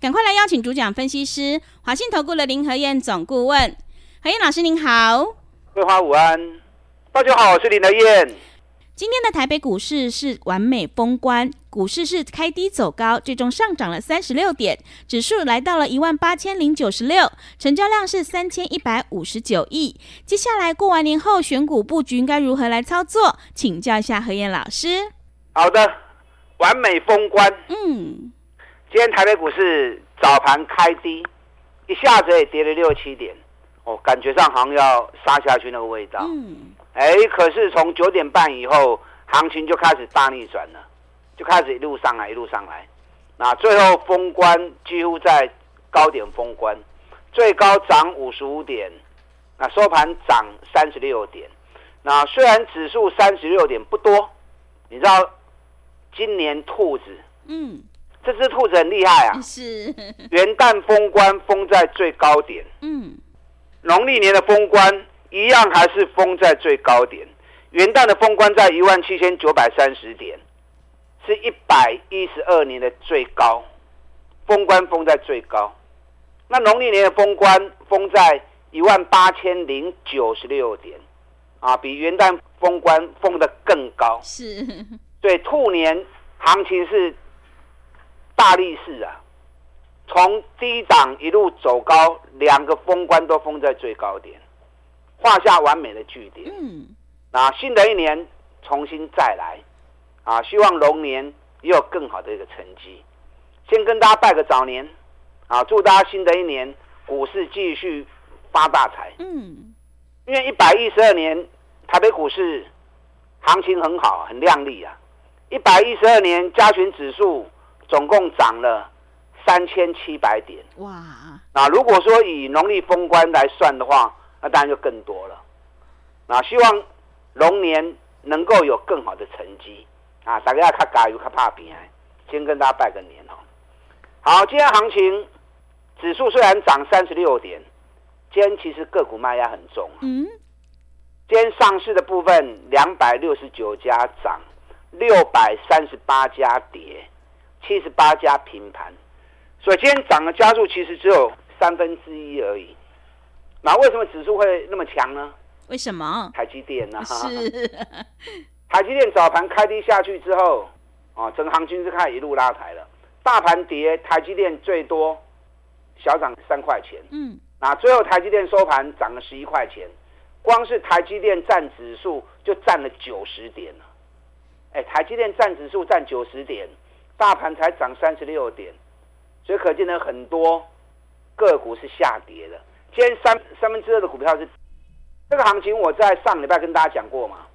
赶快来邀请主讲分析师华信投顾的林和燕总顾问，何燕老师您好，桂花午安，大家好，我是林和燕。今天的台北股市是完美封关，股市是开低走高，最终上涨了三十六点，指数来到了一万八千零九十六，成交量是三千一百五十九亿。接下来过完年后选股布局应该如何来操作？请教一下何燕老师。好的，完美封关，嗯。今天台北股市早盘开低，一下子也跌了六七点，哦，感觉上好像要杀下去那个味道。嗯，哎，可是从九点半以后，行情就开始大逆转了，就开始一路上来，一路上来。那最后封关几乎在高点封关，最高涨五十五点，那收盘涨三十六点。那虽然指数三十六点不多，你知道今年兔子，嗯。这只兔子很厉害啊！是元旦封关封在最高点，嗯，农历年的封关一样还是封在最高点。元旦的封关在一万七千九百三十点，是一百一十二年的最高，封关封在最高。那农历年的封关封在一万八千零九十六点，啊，比元旦封关封得更高。是，对，兔年行情是。大力士啊，从低档一路走高，两个封关都封在最高点，画下完美的句点。嗯，那新的一年重新再来啊，希望龙年也有更好的一个成绩。先跟大家拜个早年啊，祝大家新的一年股市继续发大财。嗯，因为一百一十二年台北股市行情很好，很亮丽啊。一百一十二年加权指数。总共涨了三千七百点，哇！那如果说以农历封关来算的话，那当然就更多了。那希望龙年能够有更好的成绩啊！大家要卡加油，卡怕平安。先跟大家拜个年哦。好，今天行情指数虽然涨三十六点，今天其实个股卖压很重。嗯，今天上市的部分两百六十九家涨，六百三十八家跌。七十八家平盘，所以今天涨的加速其实只有三分之一而已。那为什么指数会那么强呢？为什么？台积电呢？是。台积电早盘开低下去之后，啊，整个行情是开始一路拉抬了。大盘跌，台积电最多小涨三块钱。嗯。那最后台积电收盘涨了十一块钱，光是台积电占指数就占了九十点了。哎，台积电占指数占九十点。大盘才涨三十六点，所以可见呢，很多个股是下跌的。今天三三分之二的股票是这个行情，我在上礼拜跟大家讲过嘛。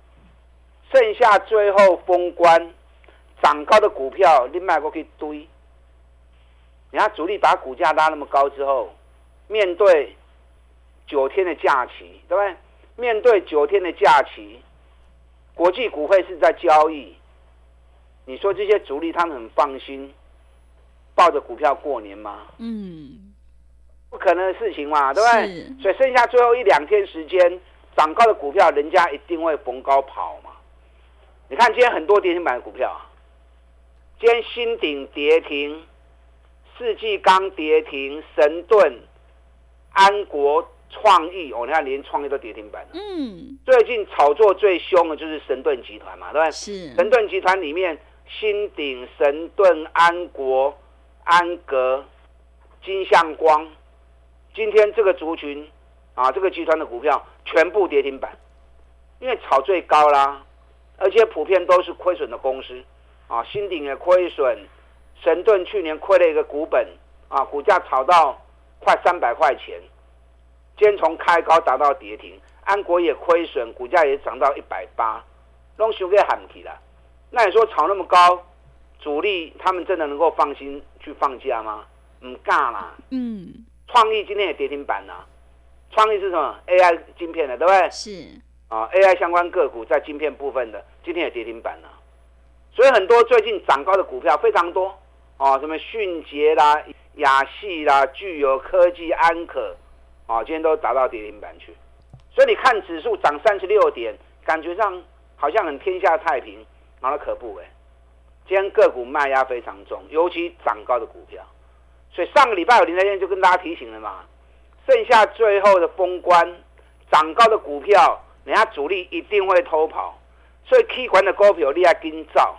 剩下最后封关涨高的股票，你买过去堆。你看主力把股价拉那么高之后，面对九天的假期，对不对？面对九天的假期，国际股会是在交易。你说这些主力他们很放心，抱着股票过年吗？嗯，不可能的事情嘛，对不对？所以剩下最后一两天时间，涨高的股票，人家一定会逢高跑嘛。你看今天很多跌停板的股票，今天新鼎跌停，世纪钢跌停，神盾、安国。创意哦，你看连创意都跌停板了。嗯，最近炒作最凶的就是神盾集团嘛，对不对？是。神盾集团里面，新鼎、神盾、安国、安格、金相光，今天这个族群啊，这个集团的股票全部跌停板，因为炒最高啦，而且普遍都是亏损的公司啊。新鼎也亏损，神盾去年亏了一个股本啊，股价炒到快三百块钱。今天从开高达到跌停，安国也亏损，股价也涨到一百八，拢收给喊起了。那你说炒那么高，主力他们真的能够放心去放假吗？唔干啦。嗯，创意今天也跌停板了。创意是什么？AI 晶片的，对不对？是啊，AI 相关个股在晶片部分的，今天也跌停板了。所以很多最近涨高的股票非常多啊，什么迅捷啦、亚细啦、具有科技、安可，啊，今天都达到跌停板去。所以你看指数涨三十六点，感觉上好像很天下太平，然后可不哎。今天个股卖压非常重，尤其涨高的股票。所以上个礼拜有林台燕就跟大家提醒了嘛。剩下最后的封关，涨高的股票，人家主力一定会偷跑，所以 K 管的股票你要跟造，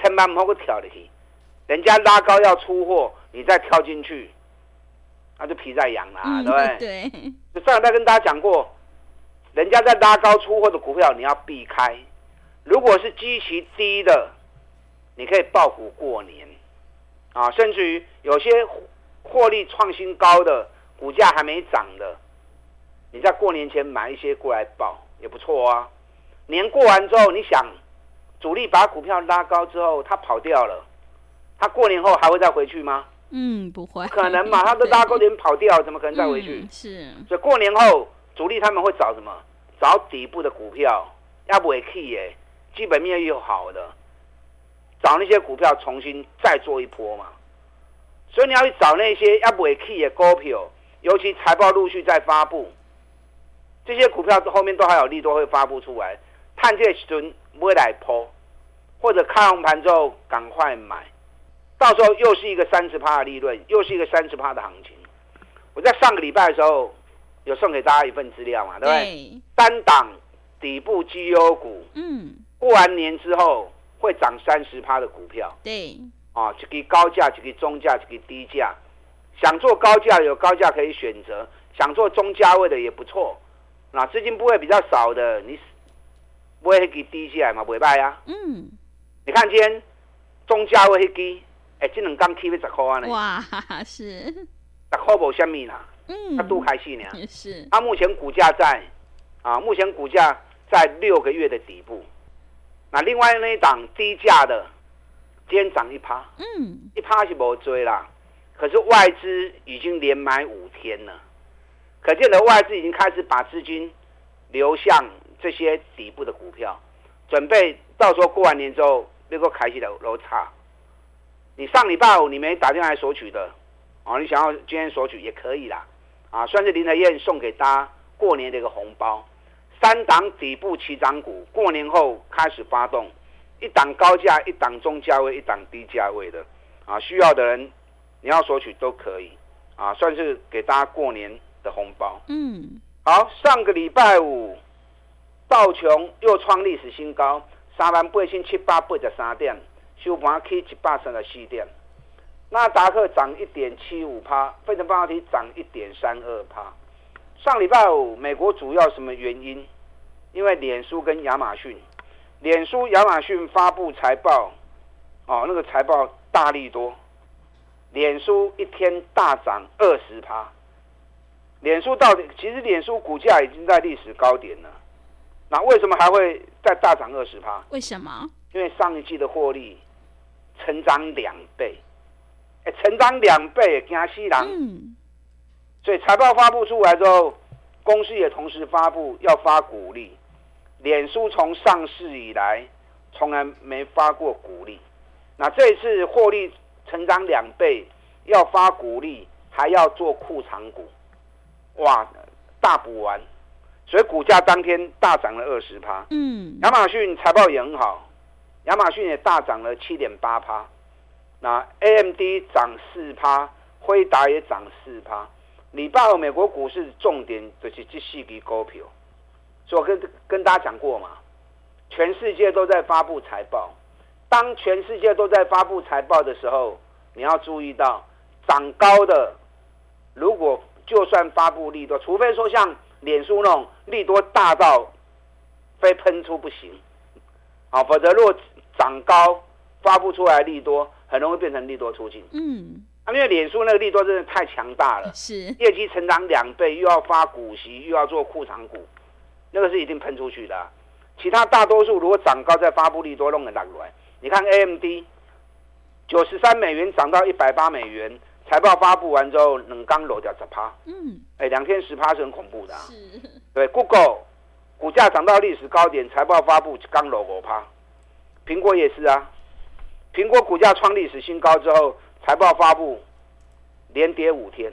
千万不要跳进去。人家拉高要出货，你再跳进去，那就皮在痒了，嗯、对不对？对。就上礼拜跟大家讲过，人家在拉高出货的股票，你要避开。如果是基期低的，你可以报股过年，啊，甚至于有些获利创新高的。股价还没涨的，你在过年前买一些过来报也不错啊。年过完之后，你想主力把股票拉高之后，他跑掉了，他过年后还会再回去吗？嗯，不会，可能嘛？他都拉高点跑掉，怎么可能再回去？嗯、是。所以过年后主力他们会找什么？找底部的股票，要不会 key 耶，基本面又好的，找那些股票重新再做一波嘛。所以你要去找那些要不会 key 的股票。尤其财报陆续在发布，这些股票后面都还有利多会发布出来，探这时阵不会来抛，或者开红盘之后赶快买，到时候又是一个三十趴的利润，又是一个三十趴的行情。我在上个礼拜的时候有送给大家一份资料嘛，对不对？对单档底部绩优股，嗯，过完年之后会涨三十趴的股票，对，啊，这个高价，这个中价，这个低价。想做高价有高价可以选择，想做中价位的也不错。那资金部位比较少的，你不会给低价来嘛？不会卖啊。嗯。你看今天中价位低，哎，这两刚起要十块呢。哇，是。十块无虾米啦。嗯。它都开心呢。也是。它目前股价在啊，目前股价在六个月的底部。那另外那一档低价的，今天涨一趴。嗯。一趴是无追啦。可是外资已经连买五天了，可见的外资已经开始把资金流向这些底部的股票，准备到时候过完年之后，那个开启的楼差。你上礼拜五你没打电话来索取的，哦，你想要今天索取也可以啦，啊，算是林德燕送给大家过年的一个红包。三档底部起涨股，过年后开始发动，一档高价，一档中价位，一档低价位的，啊，需要的人。你要索取都可以，啊，算是给大家过年的红包。嗯，好，上个礼拜五，道琼又创历史新高，三万八千七百八十三点，收盘起一百三十四点。纳达克涨一点七五趴，费城半导体涨一点三二趴。上礼拜五，美国主要什么原因？因为脸书跟亚马逊，脸书、亚马逊发布财报，哦，那个财报大力多。脸书一天大涨二十趴，脸书到底其实脸书股价已经在历史高点了，那为什么还会再大涨二十趴？为什么？因为上一季的获利成长两倍，哎，成长两倍，惊死人。嗯。所以财报发布出来之后，公司也同时发布要发股利。脸书从上市以来从来没发过股利，那这一次获利。成长两倍，要发股利，还要做库藏股，哇，大补完，所以股价当天大涨了二十趴。嗯，亚马逊财报也很好，亚马逊也大涨了七点八趴。那 AMD 涨四趴，辉达也涨四趴。礼拜二美国股市重点就是这四支股票，所以我跟跟大家讲过嘛，全世界都在发布财报。当全世界都在发布财报的时候，你要注意到涨高的，如果就算发布利多，除非说像脸书那种利多大到非喷出不行，好，否则如果涨高发布出来利多，很容易变成利多出尽。嗯，啊，因为脸书那个利多真的太强大了，是业绩成长两倍，又要发股息，又要做库藏股，那个是一定喷出去的啊。其他大多数如果涨高再发布利多，弄个大来。你看 AMD 九十三美元涨到一百八美元，财报发布完之后，冷刚落掉十趴。嗯，哎，两天十趴是很恐怖的啊。是。对，Google 股价涨到历史高点，财报发布刚落五趴。苹果也是啊，苹果股价创历史新高之后，财报发布连跌五天，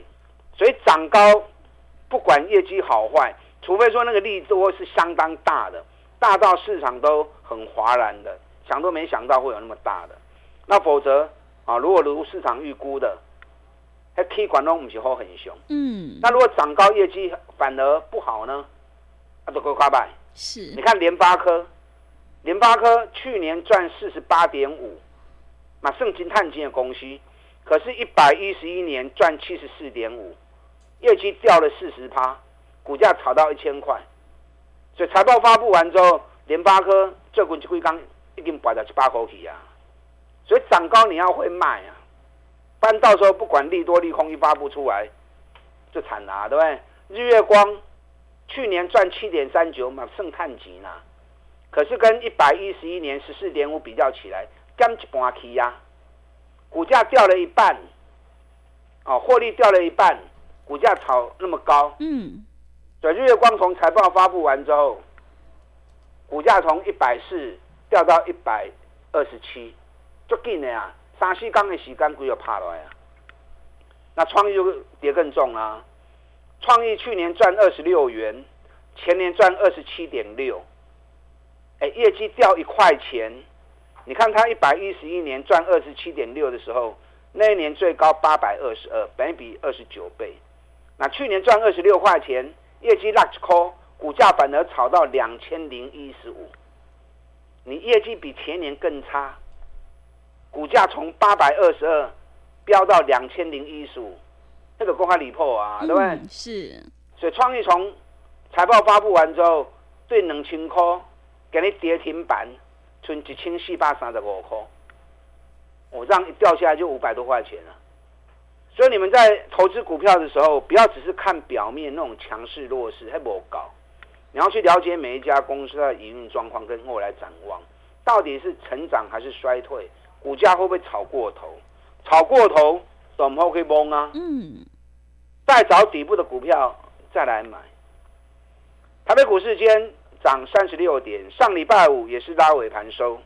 所以涨高不管业绩好坏，除非说那个利多是相当大的，大到市场都很哗然的，想都没想到会有那么大的，那否则啊，如果如市场预估的，还 K 管都不是好很凶。嗯，那如果涨高业绩反而不好呢？啊，都够夸败。是。你看联发科。联发科去年赚四十八点五，马圣金碳金的公司，可是，一百一十一年赚七十四点五，业绩掉了四十趴，股价炒到一千块，所以财报发布完之后，联发科这股就会刚一定摆到七八口起啊，所以涨高你要会卖啊，不然到时候不管利多利空一发布出来，就惨了啊，对不对？日月光去年赚七点三九，嘛圣碳金呐。可是跟一百一十一年十四点五比较起来，降一半起呀，股价掉了一半，哦，获利掉了一半，股价炒那么高，嗯，所以日月光从财报发布完之后，股价从一百四掉到一百二十七，就近的啊，三四天的时间股又爬来啊，那创意就跌更重啊，创意去年赚二十六元，前年赚二十七点六。哎，业绩掉一块钱，你看它一百一十一年赚二十七点六的时候，那一年最高八百二十二，本比二十九倍。那去年赚二十六块钱，业绩拉高，股价反而炒到两千零一十五。你业绩比前年更差，股价从八百二十二飙到两千零一十五，这个公开离谱啊，对不对？嗯，是。所以创意从财报发布完之后，对两千块。给你跌停板，存一千四百三十五块，我这样一掉下来就五百多块钱了。所以你们在投资股票的时候，不要只是看表面那种强势弱势，还不搞。你要去了解每一家公司的营运状况跟未来展望，到底是成长还是衰退，股价会不会炒过头？炒过头，怎么可以崩啊？嗯，再找底部的股票再来买。台北股市间。涨三十六点，上礼拜五也是拉尾盘收，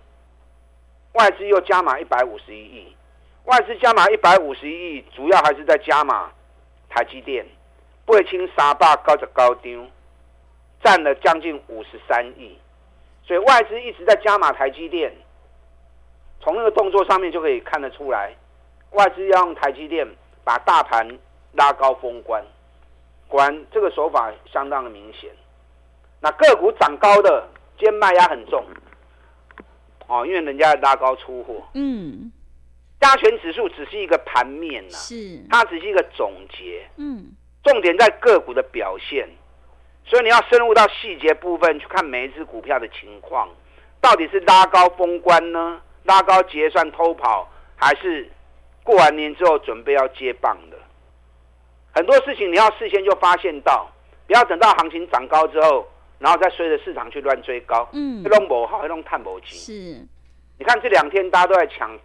外资又加码一百五十一亿，外资加码一百五十亿，主要还是在加码台积电，八千三百九十九张，占了将近五十三亿，所以外资一直在加码台积电，从那个动作上面就可以看得出来，外资要用台积电把大盘拉高封关，果然这个手法相当的明显。那个股涨高的，今天卖压很重，哦，因为人家拉高出货。嗯，加权指数只是一个盘面呐，是，它只是一个总结。嗯，重点在个股的表现，所以你要深入到细节部分去看每一只股票的情况，到底是拉高封关呢？拉高结算偷跑，还是过完年之后准备要接棒的？很多事情你要事先就发现到，不要等到行情涨高之后。然后再随着市场去乱追高，嗯，这种不好，这种探不起。是，你看这两天大家都在抢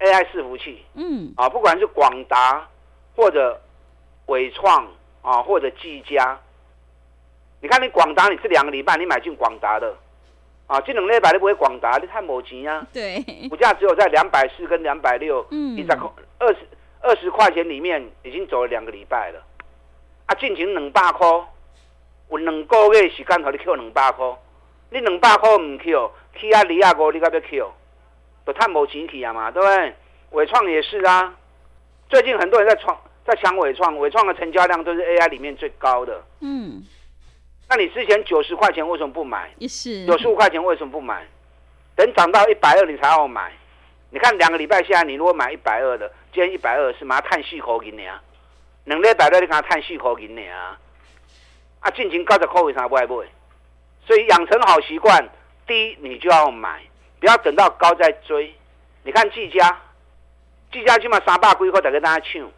AI 伺服器，嗯，啊，不管是广达或者伟创啊，或者技嘉，你看你广达，你这两个礼拜你买进广达的，啊，这两礼拜你不会广达，你太没钱啊。对，股价只有在两百四跟两百六，嗯，一块二十二十块钱里面已经走了两个礼拜了，啊，进行两百块。有两个月时间，和你扣两百块，你两百块唔扣，去啊二啊五，你该不要 Q，都太冇钱去啊嘛，对不对？伟创也是啊，最近很多人在创，在抢伟创，伟创的成交量都是 AI 里面最高的。嗯，那你之前九十块钱为什么不买？也是九十五块钱为什么不买？等涨到一百二你才要买。你看两个礼拜下来，你如果买一百二的，今天一百二是马上叹气口给你啊，两礼拜六你看叹气口给你啊。啊，进行高十块为啥不爱买？所以养成好习惯，低你就要买，不要等到高再追。你看技嘉，技嘉起码三百几块，再跟大家抢。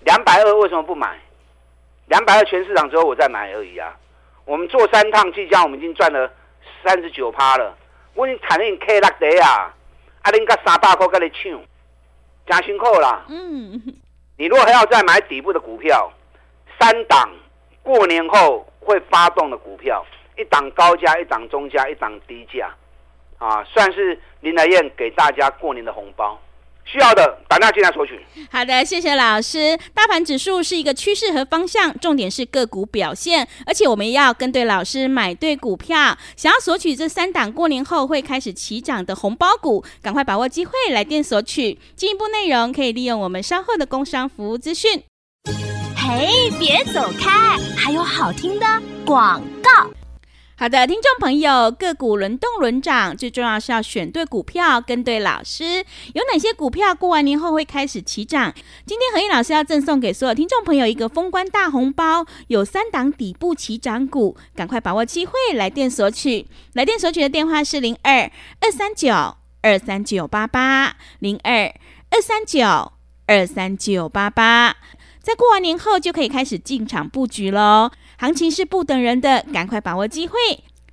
两百二为什么不买？两百二全市场之后我再买而已啊。我们做三趟技嘉，我们已经赚了三十九趴了。我已经产能 K 六的啊，啊，恁个三百块跟你抢，加辛苦啦。嗯，你如果还要再买底部的股票，三档过年后会发动的股票，一档高价，一档中价，一档低价，啊，算是林来燕给大家过年的红包。需要的打电话进来索取。好的，谢谢老师。大盘指数是一个趋势和方向，重点是个股表现，而且我们要跟对老师，买对股票。想要索取这三档过年后会开始起涨的红包股，赶快把握机会来电索取。进一步内容可以利用我们稍后的工商服务资讯。嘿，别走开，还有好听的广告。好的，听众朋友，个股轮动轮涨，最重要是要选对股票，跟对老师。有哪些股票过完年后会开始起涨？今天和彦老师要赠送给所有听众朋友一个封关大红包，有三档底部起涨股，赶快把握机会来电索取。来电索取的电话是零二二三九二三九八八零二二三九二三九八八。在过完年后就可以开始进场布局喽，行情是不等人的，赶快把握机会，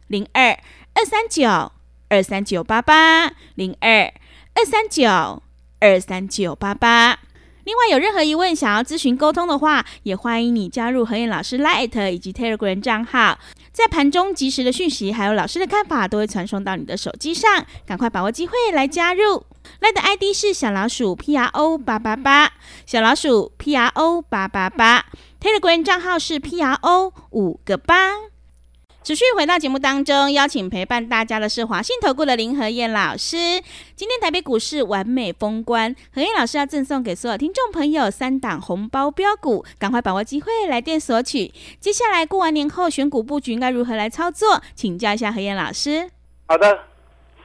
零二二三九二三九八八，零二二三九二三九八八。另外有任何疑问想要咨询沟通的话，也欢迎你加入和彦老师 Light 以及 Telegram 账号，在盘中及时的讯息还有老师的看法都会传送到你的手机上，赶快把握机会来加入。Light 的 ID 是小老鼠 P R O 八八八，小老鼠 P R O 八八八，Telegram 账号是 P R O 五个八。持续回到节目当中，邀请陪伴大家的是华信投顾的林和燕老师。今天台北股市完美封关，何燕老师要赠送给所有听众朋友三档红包标股，赶快把握机会来电索取。接下来过完年后选股布局应该如何来操作？请教一下何燕老师。好的，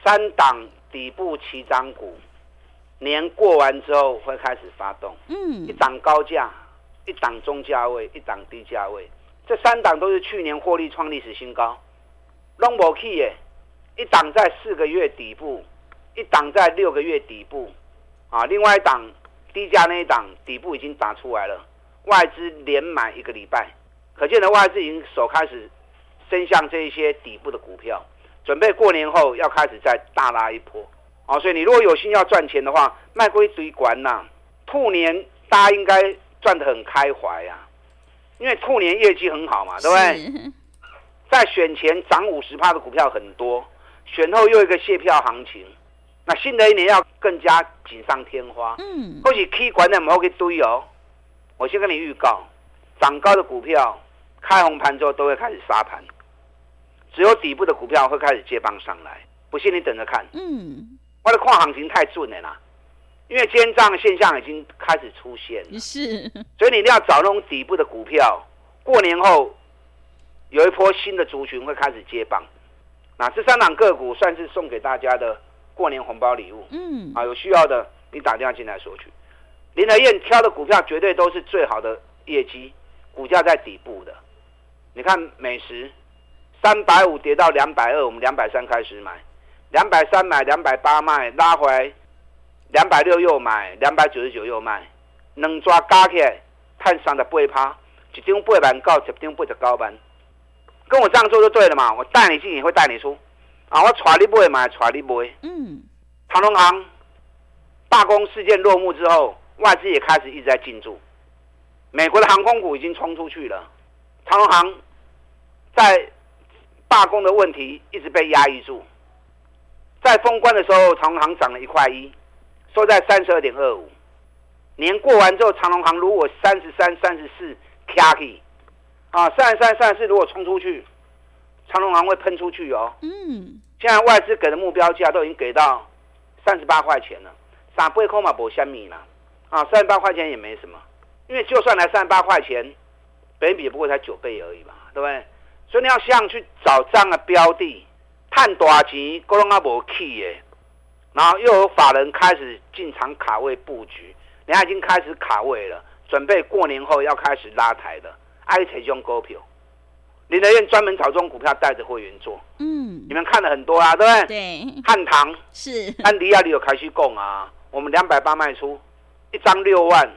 三档底部起涨股，年过完之后会开始发动。嗯，一档高价，一档中价位，一档低价位。这三档都是去年获利创历史新高，long 不起耶，一档在四个月底部，一档在六个月底部，啊，另外一档低价那一档底部已经打出来了，外资连买一个礼拜，可见的外资已经手开始伸向这一些底部的股票，准备过年后要开始再大拉一波，啊，所以你如果有心要赚钱的话，卖归堆管呐，兔年大家应该赚得很开怀呀、啊。因为兔年业绩很好嘛，对不对？在选前涨五十趴的股票很多，选后又一个卸票行情，那新的一年要更加锦上添花。嗯，或许 K 管的某个堆哦，我先跟你预告，涨高的股票开红盘之后都会开始杀盘，只有底部的股票会开始接棒上来。不信你等着看。嗯，我的跨行情太准了啦。因为奸账现象已经开始出现了，是，所以你一定要找那种底部的股票。过年后有一波新的族群会开始接棒，那这三档个股算是送给大家的过年红包礼物。嗯，啊，有需要的你打电话进来索取。林德燕挑的股票绝对都是最好的业绩，股价在底部的。你看美食三百五跌到两百二，我们两百三开始买，两百三买两百八卖，拉回来。两百六又买，两百九十九又卖，两抓加起来，赚三十八趴，一张八万到十张八十九万，跟我这样做就对了嘛。我带你进也会带你出，啊，我带你买嘛，带你买。嗯。长荣航罢工事件落幕之后，外资也开始一直在进驻，美国的航空股已经冲出去了。长隆航在罢工的问题一直被压抑住，在封关的时候，长荣航涨了一块一。都在三十二点二五，年过完之后，长隆行如果三十三、三十四卡起，啊，三十三、三十四如果冲出去，长隆行会喷出去哦。嗯，现在外资给的目标价都已经给到三十八块钱了，三八块嘛不虾米啦，啊，三十八块钱也没什么，因为就算来三十八块钱，本益比不过才九倍而已嘛，对不对？所以你要想去找这样的标的，赚大钱，搁拢啊无去的。然后又有法人开始进场卡位布局，人家已经开始卡位了，准备过年后要开始拉抬的。爱这种股票，林和彦专门炒这种股票带着会员做。嗯，你们看了很多啊，对不对？对。汉唐是安迪亚里有开始供啊，我们两百八卖出，一张六万，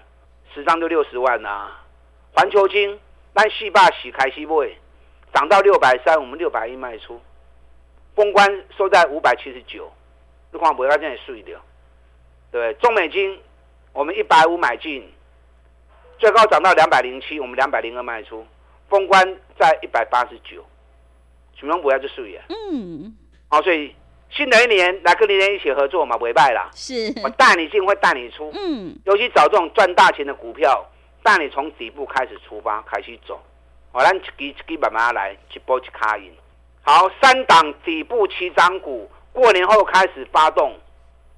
十张就六十万啊。环球金那细霸洗开西位，涨到六百三，我们六百一卖出，封关收在五百七十九。你看不要这样碎掉，对，中美金我们一百五买进，最高涨到两百零七，我们两百零二卖出，封关在一百八十九，什么不要就输呀？嗯，好，所以新的一年来跟林人一起合作嘛，不败啦。是，我带你进，会带你出。嗯，尤其找这种赚大钱的股票，带你从底部开始出发，开始走。好，咱一支一支慢慢来，一波一卡赢。好，三档底部起涨股，过年后开始发动，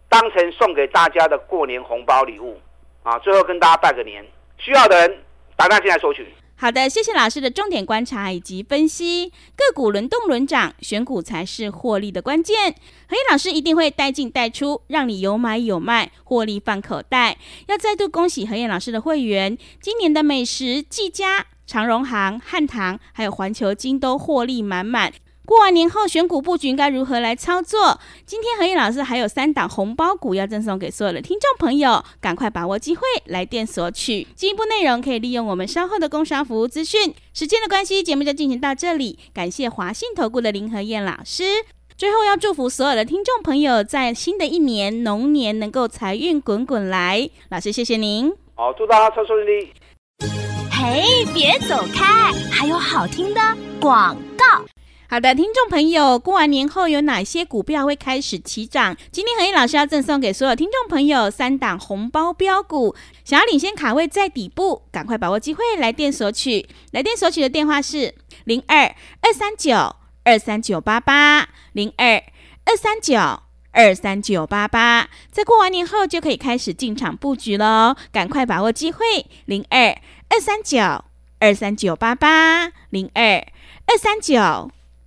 当成送给大家的过年红包礼物啊！最后跟大家拜个年，需要的人打电进来索取。好的，谢谢老师的重点观察以及分析。个股轮动轮涨，选股才是获利的关键。何燕老师一定会带进带出，让你有买有卖，获利放口袋。要再度恭喜何燕老师的会员，今年的美食、技嘉、长荣行、汉唐，还有环球金都获利满满。过完年后选股布局应该如何来操作？今天何燕老师还有三档红包股要赠送给所有的听众朋友，赶快把握机会来电索取。进一步内容可以利用我们稍后的工商服务资讯。时间的关系，节目就进行到这里。感谢华信投顾的林何燕老师。最后要祝福所有的听众朋友，在新的一年龙年能够财运滚滚来。老师，谢谢您。好，祝大家操作顺利。嘿，别走开，还有好听的广告。好的，听众朋友，过完年后有哪些股票会开始起涨？今天何燕老师要赠送给所有听众朋友三档红包标股，想要领先卡位在底部，赶快把握机会来电索取。来电索取的电话是零二二三九二三九八八零二二三九二三九八八，在过完年后就可以开始进场布局喽，赶快把握机会零二二三九二三九八八零二二三九。